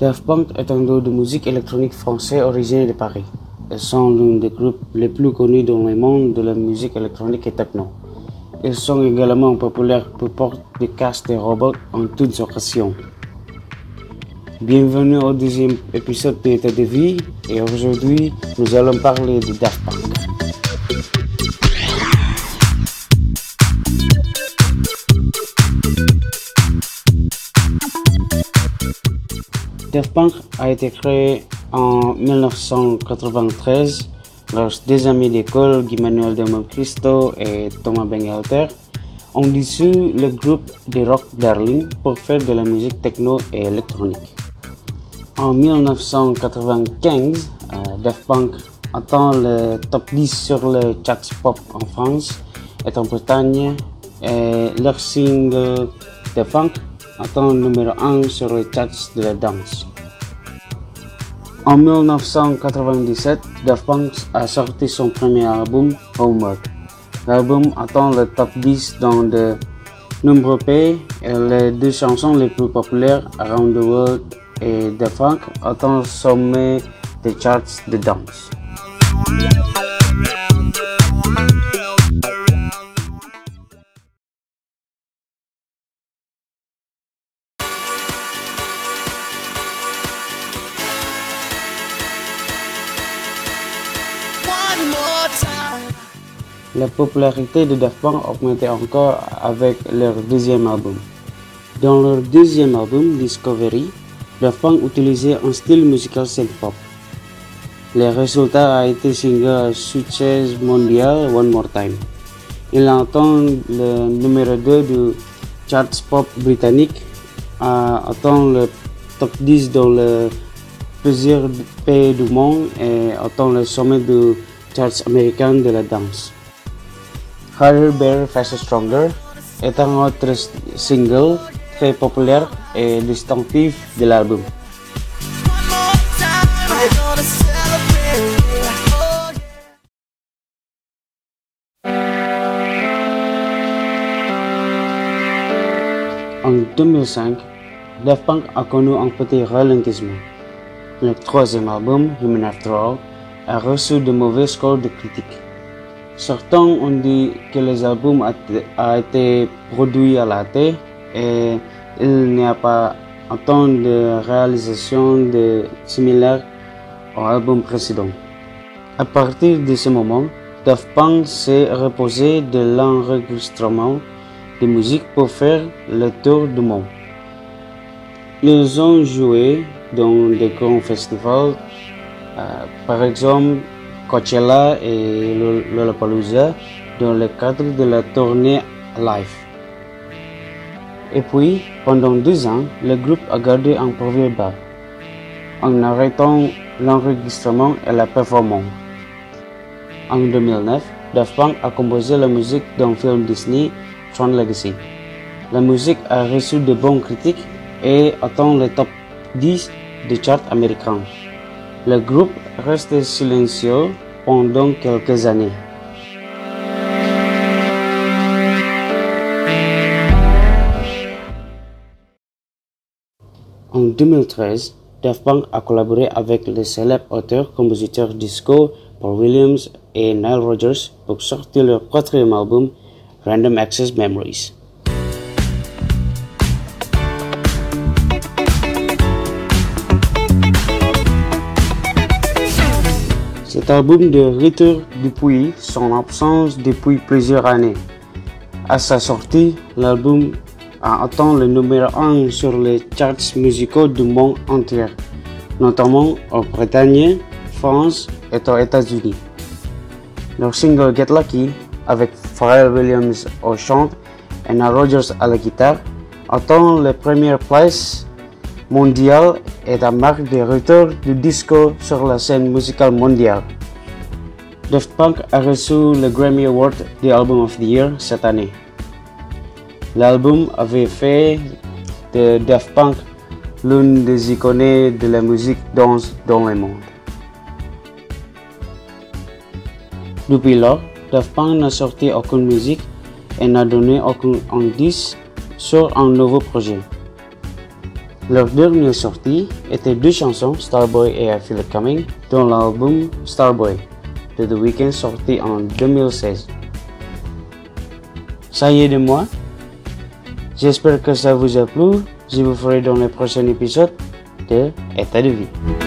Daft Punk est un groupe de musique électronique français originaire de Paris. Ils sont l'un des groupes les plus connus dans le monde de la musique électronique et techno. Ils sont également populaires pour porter des casques de robots en toutes occasions. Bienvenue au deuxième épisode de de vie et aujourd'hui nous allons parler de Daft Punk. Daft Punk a été créé en 1993 lorsque des amis d'école, Guy Manuel de Moncristo et Thomas Bengalter, ont dissous le groupe de rock Berlin pour faire de la musique techno et électronique. En 1995, euh, Daft Punk atteint le top 10 sur le charts pop en France et en Bretagne et leur single Daft Punk atteint numéro 1 sur les charts de la danse. En 1997, Daft a sorti son premier album, Homework. L'album atteint le top 10 dans de nombreux pays et les deux chansons les plus populaires, Around the World et Daft Punk, atteint le sommet des charts de danse. La popularité de Daft Punk augmentait encore avec leur deuxième album. Dans leur deuxième album, Discovery, Daft Punk utilisait un style musical synth-pop. Le résultat a été single succès mondial One More Time. Il atteint le numéro 2 du charts pop britannique, a atteint le top 10 dans le plusieurs pays du monde et atteint le sommet du charts américain de la danse. Harder, Better, Faster, Stronger est un autre single très populaire et distinctif de l'album. En 2005, Daft Punk a connu un petit ralentissement. Le troisième album, Human After All, a reçu de mauvais scores de critiques. Certains ont dit que les albums a, été produit à la tête et il n'y a pas temps de réalisation de similaire au album précédent. À partir de ce moment, Daft Punk s'est reposé de l'enregistrement de musique pour faire le tour du monde. Ils ont joué dans des grands festivals, euh, par exemple Coachella et Lollapalooza dans le cadre de la tournée Live. Et puis, pendant deux ans, le groupe a gardé un profil bas, en arrêtant l'enregistrement et la performance. En 2009, Daft Punk a composé la musique d'un film Disney, Tron Legacy. La musique a reçu de bonnes critiques et atteint le top 10 des charts américains. Le groupe reste silencieux pendant quelques années. En 2013, Daft Punk a collaboré avec les célèbres auteurs-compositeurs disco Paul Williams et Nile Rodgers pour sortir leur quatrième album Random Access Memories. Cet album de retour depuis son absence depuis plusieurs années. À sa sortie, l'album a atteint le numéro 1 sur les charts musicaux du monde entier, notamment en Bretagne, France et aux États-Unis. Leur single Get Lucky, avec Pharrell Williams au chant et Nile Rodgers à la guitare, atteint la première place mondial est la marque de retour du disco sur la scène musicale mondiale. Daft Punk a reçu le Grammy Award du Album of the Year cette année. L'album avait fait de Daft Punk l'une des icônes de la musique danse dans le monde. Depuis lors, Daft Punk n'a sorti aucune musique et n'a donné aucun indice sur un nouveau projet. Leur dernière sortie était deux chansons, Starboy et I Feel It Coming, dans l'album Starboy de The Weeknd sorti en 2016. Ça y est de moi. J'espère que ça vous a plu. Je vous ferai dans les prochains épisodes de État de vie.